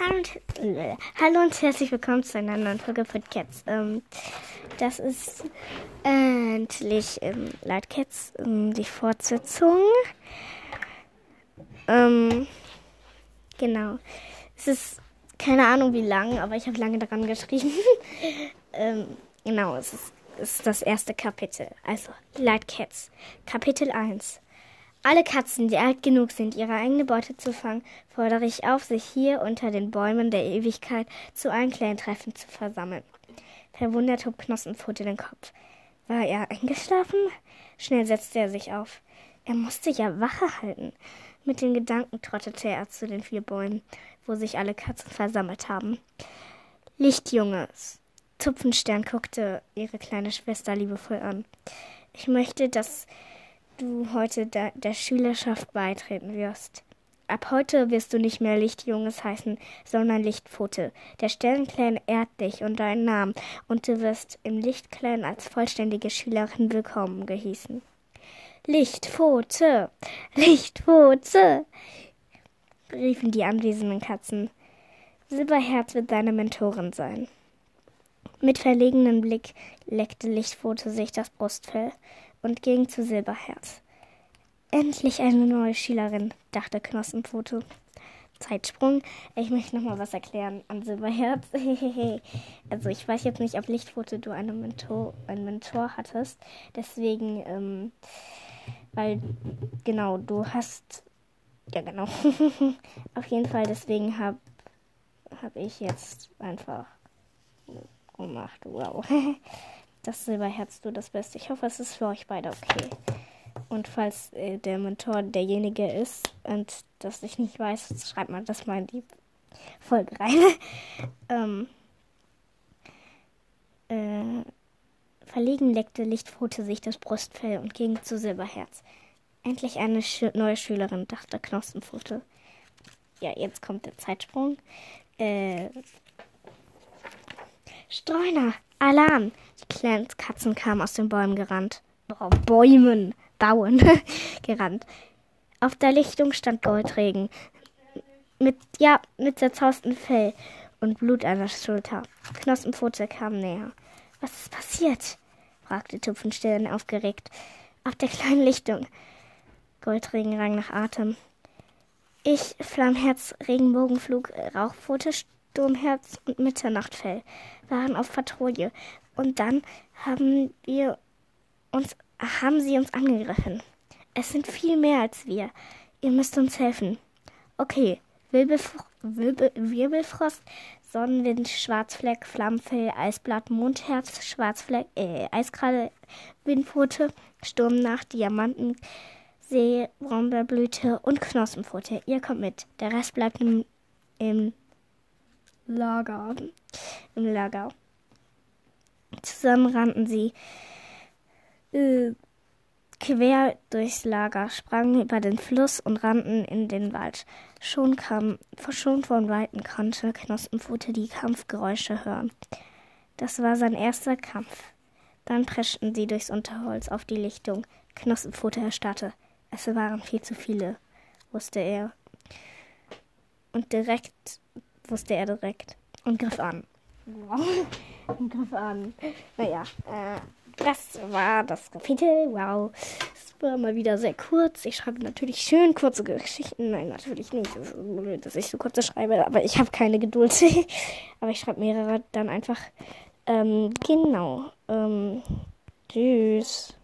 Hallo und, herzlich willkommen zu einer neuen Folge von Cats. Ähm, das ist endlich ähm, Light Cats, ähm, die Fortsetzung. Ähm, genau. Es ist keine Ahnung wie lang, aber ich habe lange daran geschrieben. ähm, genau, es ist, ist das erste Kapitel. Also Light Cats. Kapitel 1. Alle Katzen, die alt genug sind, ihre eigene Beute zu fangen, fordere ich auf, sich hier unter den Bäumen der Ewigkeit zu einem kleinen Treffen zu versammeln. Verwundert hob Knossenpfote den Kopf. War er eingeschlafen? Schnell setzte er sich auf. Er musste ja Wache halten. Mit den Gedanken trottete er zu den vier Bäumen, wo sich alle Katzen versammelt haben. Lichtjunges. Zupfenstern guckte ihre kleine Schwester liebevoll an. Ich möchte, dass du heute der, der Schülerschaft beitreten wirst. Ab heute wirst du nicht mehr Lichtjunges heißen, sondern Lichtpfote. Der Sternenclan ehrt dich und deinen Namen, und du wirst im Lichtclan als vollständige Schülerin willkommen gehießen. Lichtpfote, Lichtpfote, riefen die anwesenden Katzen. Silberherz wird deine Mentorin sein. Mit verlegenem Blick leckte Lichtpfote sich das Brustfell und ging zu Silberherz. Endlich eine neue Schülerin, dachte Knossenpfote. Zeitsprung. Ich möchte noch mal was erklären an Silberherz. also ich weiß jetzt nicht, ob Lichtfoto du einen Mentor, einen Mentor hattest. Deswegen, ähm, weil genau, du hast ja genau. Auf jeden Fall, deswegen habe hab ich jetzt einfach gemacht. Wow. das Silberherz du das Beste. Ich hoffe, es ist für euch beide okay. Und falls äh, der Mentor derjenige ist und das ich nicht weiß, schreibt man das mal in die Folge rein. ähm, äh, verlegen leckte Lichtfote sich das Brustfell und ging zu Silberherz. Endlich eine Sch neue Schülerin, dachte Knospenfote. Ja, jetzt kommt der Zeitsprung. Äh, Streuner, Alarm! Die kleinen Katzen kamen aus den Bäumen gerannt. Oh, Bäumen, Bauen, gerannt. Auf der Lichtung stand Goldregen. Mit, ja, mit zerzaustem Fell und Blut an der Schulter. Knospenpfote kam näher. Was ist passiert? fragte Tupfenstirn aufgeregt. Auf der kleinen Lichtung. Goldregen rang nach Atem. Ich, Flammherz, Regenbogenflug, Rauchpfote, Sturmherz und Mitternachtfell waren auf Patrouille. Und dann haben wir uns, haben sie uns angegriffen. Es sind viel mehr als wir. Ihr müsst uns helfen. Okay, Wirbelf Wirbel Wirbelfrost, Sonnenwind, Schwarzfleck, Flammenfell, Eisblatt, Mondherz, Schwarzfleck, äh, Eiskralle, Windpfote, Sturmnacht, Diamanten, See, Brombeerblüte und Knospenpfote. Ihr kommt mit. Der Rest bleibt im, im Lager. Im Lager. Zusammen rannten sie äh, quer durchs Lager, sprangen über den Fluss und rannten in den Wald. Schon kam, schon von Weitem konnte Knospenpfote die Kampfgeräusche hören. Das war sein erster Kampf. Dann preschten sie durchs Unterholz auf die Lichtung. Knospenpfote erstarrte. Es waren viel zu viele, wusste er. Und direkt wusste er direkt und griff an. Wow. Und griff an. Naja, äh, das war das Kapitel. Wow. Es war mal wieder sehr kurz. Ich schreibe natürlich schön kurze Geschichten. Nein, natürlich nicht. Es ist blöd, dass ich so kurze schreibe, aber ich habe keine Geduld. aber ich schreibe mehrere dann einfach. Ähm, genau. Ähm, tschüss.